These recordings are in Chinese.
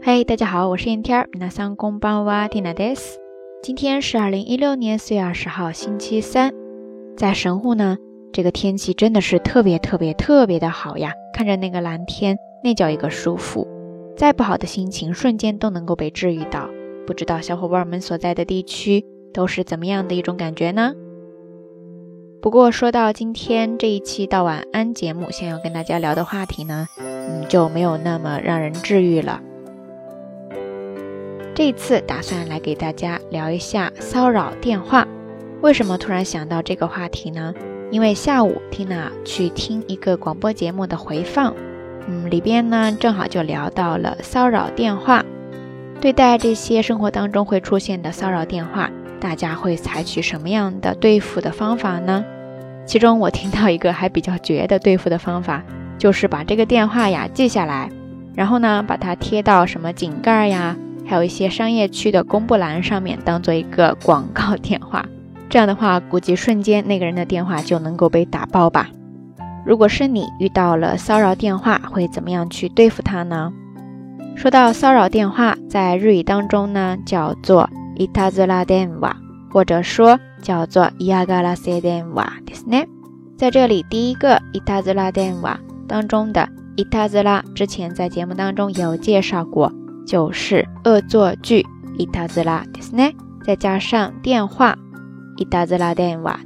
嘿，大家好，我是燕天儿。那桑公邦哇蒂娜德斯。今天是二零一六年四月二十号，星期三。在神户呢，这个天气真的是特别特别特别的好呀！看着那个蓝天，那叫一个舒服。再不好的心情，瞬间都能够被治愈到。不知道小伙伴们所在的地区都是怎么样的一种感觉呢？不过说到今天这一期到晚安节目，想要跟大家聊的话题呢，嗯，就没有那么让人治愈了。这次打算来给大家聊一下骚扰电话。为什么突然想到这个话题呢？因为下午 Tina 去听一个广播节目的回放，嗯，里边呢正好就聊到了骚扰电话。对待这些生活当中会出现的骚扰电话，大家会采取什么样的对付的方法呢？其中我听到一个还比较绝的对付的方法，就是把这个电话呀记下来，然后呢把它贴到什么井盖呀。还有一些商业区的公布栏上面当做一个 广告电话，这样的话，估计瞬间那个人的电话就能够被打爆吧。如果是你遇到了骚扰电话，会怎么样去对付他呢？说到骚扰电话，在日语当中呢，叫做伊塔兹拉电话，或者说叫做伊亚嘎拉塞电话，对是呢。在这里，第一个伊塔兹拉电话当中的伊塔兹拉，之前在节目当中有介绍过。就是恶作剧，伊塔兹拉，对是呢，再加上电话，伊塔兹拉电话。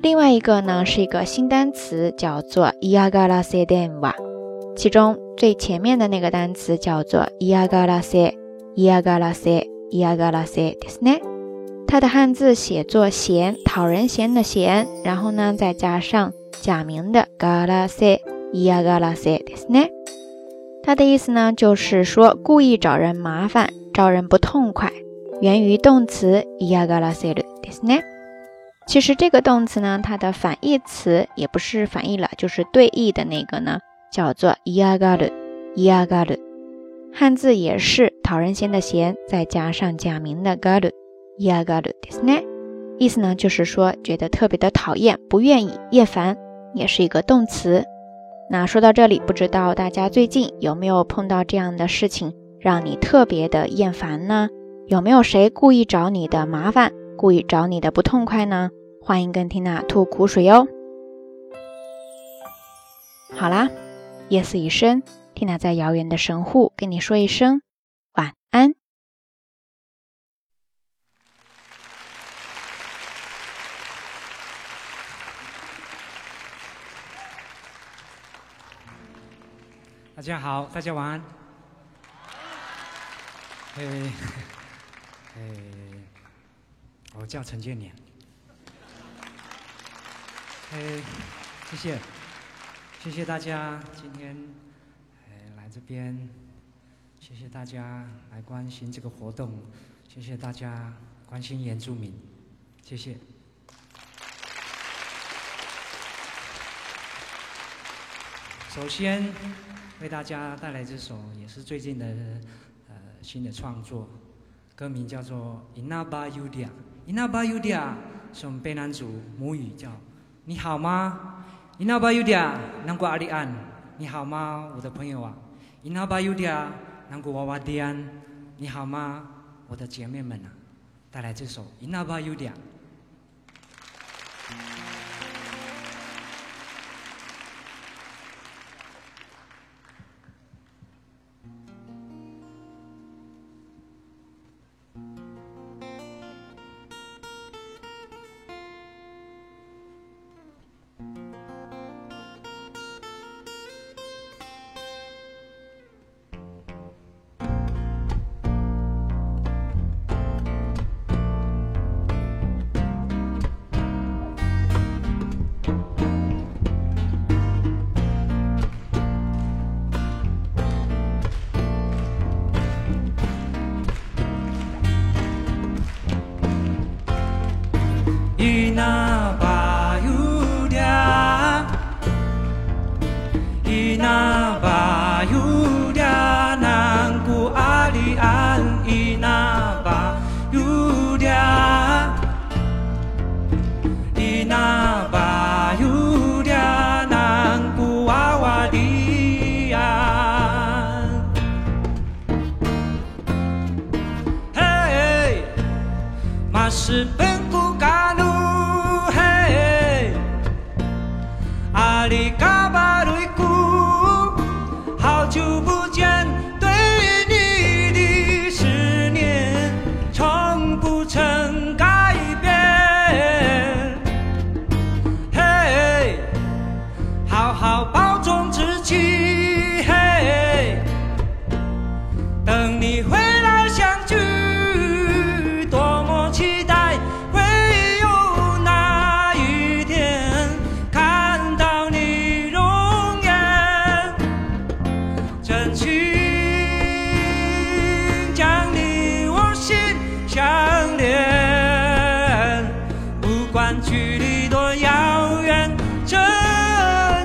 另外一个呢是一个新单词，叫做伊亚嘎拉塞电话。其中最前面的那个单词叫做伊亚嘎拉塞，伊亚嘎拉塞，伊亚嘎拉塞，对是呢。它的汉字写作嫌，讨人嫌的嫌，然后呢再加上假名的嘎拉塞，伊亚嘎拉塞，对是呢。它的意思呢，就是说故意找人麻烦，招人不痛快，源于动词イヤガラセルですね。其实这个动词呢，它的反义词也不是反义了，就是对义的那个呢，叫做イヤガル，イヤガル。汉字也是讨人嫌的嫌，再加上假名的ガル，イヤガルですね。意思呢，就是说觉得特别的讨厌，不愿意，厌烦，也是一个动词。 那说到这里，不知道大家最近有没有碰到这样的事情，让你特别的厌烦呢？有没有谁故意找你的麻烦，故意找你的不痛快呢？欢迎跟缇娜吐苦水哟。好啦，夜色已深，缇娜在遥远的神户跟你说一声晚安。大家好，大家晚安。诶，诶，我叫陈建年。诶，谢谢，谢谢大家今天来这边，谢谢大家来关心这个活动，谢谢大家关心原住民，谢谢。首先。为大家带来这首也是最近的呃新的创作，歌名叫做《Inaba Yudia》。Inaba Yudia 是我们卑南族母语，叫你好吗？Inaba Yudia，南国阿里安，你好吗，我的朋友啊？Inaba Yudia，南国娃娃迪安，你好吗，我的姐妹们啊？带来这首《Inaba Yudia》。济南。距离多遥远，真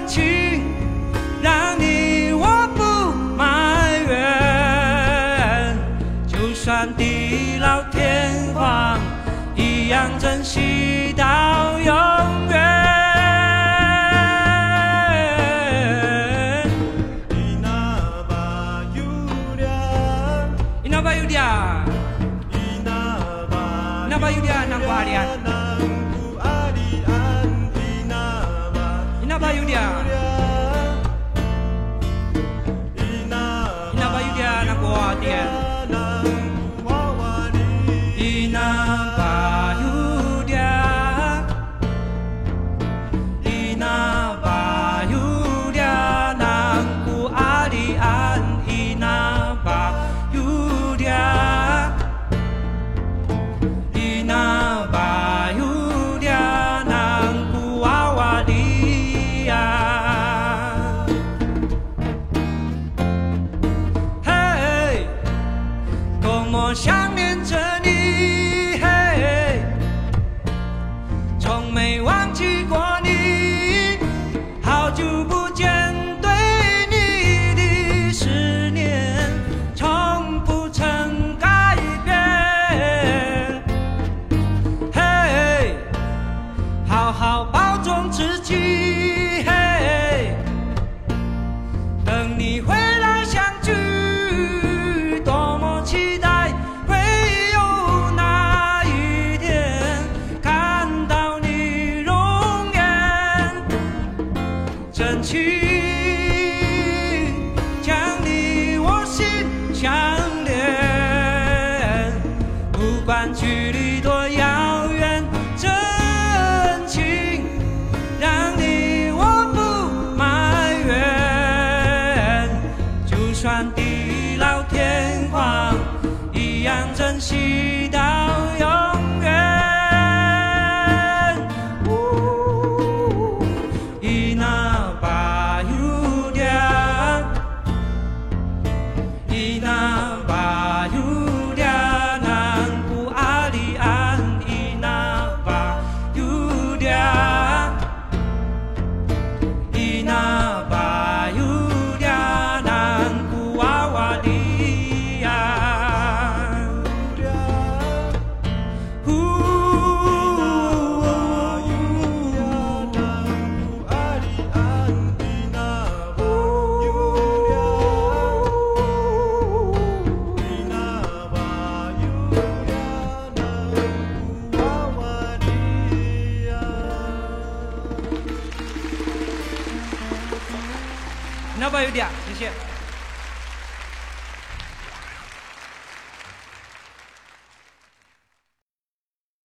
情让你我不埋怨。就算地老天荒，一样珍惜到永远。感情将你我心相连不管距离多遥远真情让你我不埋怨。就算地老天荒一样真心 Medina 有点